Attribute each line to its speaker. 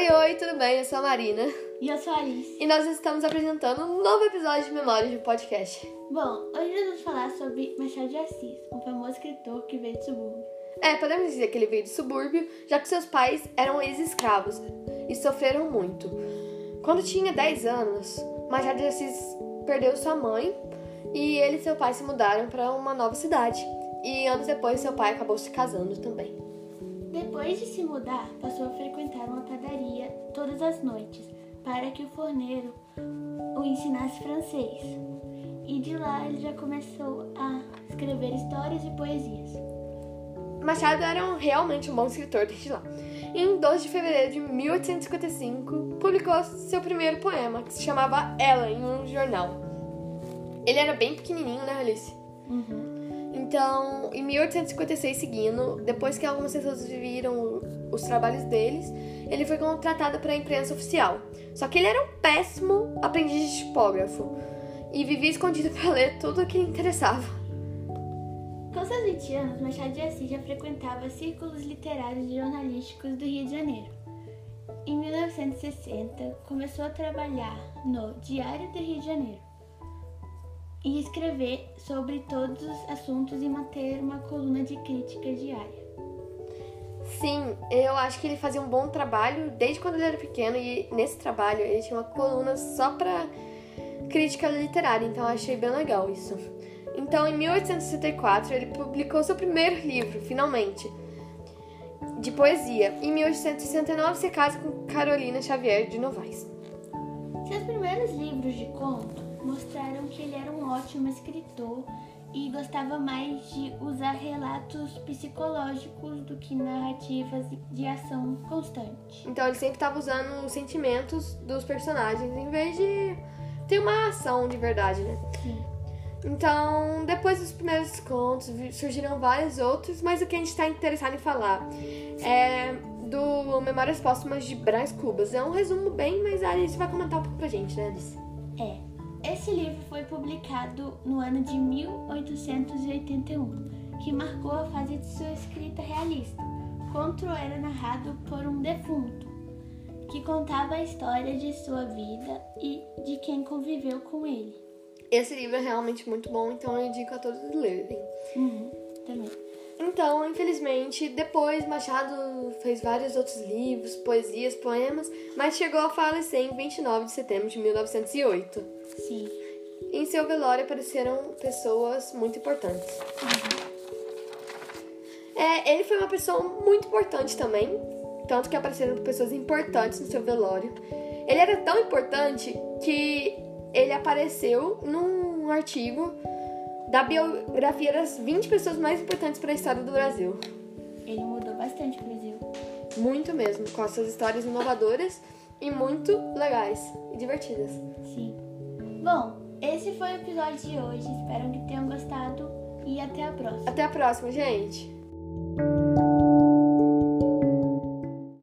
Speaker 1: Oi, oi, tudo bem? Eu sou a Marina.
Speaker 2: E eu sou a Alice.
Speaker 1: E nós estamos apresentando um novo episódio de Memórias de Podcast.
Speaker 2: Bom, hoje nós vamos falar sobre Machado de Assis, um famoso escritor que veio do subúrbio.
Speaker 1: É, podemos dizer que ele veio do subúrbio, já que seus pais eram ex-escravos e sofreram muito. Quando tinha 10 anos, Machado de Assis perdeu sua mãe e ele e seu pai se mudaram para uma nova cidade. E anos depois, seu pai acabou se casando também.
Speaker 2: Depois de se mudar, passou a frequentar uma padaria todas as noites para que o forneiro o ensinasse francês. E de lá ele já começou a escrever histórias e poesias.
Speaker 1: Machado era um, realmente um bom escritor desde lá. Em 12 de fevereiro de 1855, publicou seu primeiro poema, que se chamava Ela, em um jornal. Ele era bem pequenininho, né, Alice?
Speaker 2: Uhum.
Speaker 1: Então, em 1856, seguindo, depois que algumas pessoas viram os trabalhos deles, ele foi contratado para a imprensa oficial. Só que ele era um péssimo aprendiz de tipógrafo e vivia escondido para ler tudo o que lhe interessava.
Speaker 2: Com seus 20 anos, Machado de Assis já frequentava círculos literários e jornalísticos do Rio de Janeiro. Em 1960, começou a trabalhar no Diário do Rio de Janeiro e escrever sobre todos os assuntos e manter uma coluna de crítica diária.
Speaker 1: Sim, eu acho que ele fazia um bom trabalho desde quando ele era pequeno e nesse trabalho ele tinha uma coluna só para crítica literária, então eu achei bem legal isso. Então, em 1864, ele publicou seu primeiro livro, finalmente, de poesia. Em 1869, se casa com Carolina Xavier de Novaes.
Speaker 2: Seus primeiros livros de conto mostraram que ele era um ótimo escritor e gostava mais de usar relatos psicológicos do que narrativas de ação constante.
Speaker 1: Então ele sempre estava usando os sentimentos dos personagens em vez de ter uma ação de verdade, né?
Speaker 2: Sim.
Speaker 1: Então, depois dos primeiros contos, surgiram vários outros, mas o que a gente está interessado em falar é do Memórias Póstumas de Brás Cubas. É um resumo bem, mas a Alice vai comentar um pouco pra gente, né, Alice?
Speaker 2: É. Esse livro foi publicado no ano de 1881, que marcou a fase de sua escrita realista. Conto era narrado por um defunto, que contava a história de sua vida e de quem conviveu com ele.
Speaker 1: Esse livro é realmente muito bom, então eu indico a todos lerem.
Speaker 2: Uhum, também.
Speaker 1: Então, infelizmente, depois Machado fez vários outros livros, poesias, poemas, mas chegou a falecer em 29 de setembro de 1908.
Speaker 2: Sim.
Speaker 1: Em seu velório apareceram pessoas muito importantes.
Speaker 2: Uhum.
Speaker 1: É, ele foi uma pessoa muito importante também, tanto que apareceram pessoas importantes no seu velório. Ele era tão importante que ele apareceu num artigo da biografia das 20 pessoas mais importantes para a história do Brasil.
Speaker 2: Ele mudou bastante o Brasil.
Speaker 1: Muito mesmo, com as suas histórias inovadoras e muito legais e divertidas.
Speaker 2: Sim. Bom, esse foi o episódio de hoje. Espero que tenham gostado e até a próxima.
Speaker 1: Até a próxima, gente!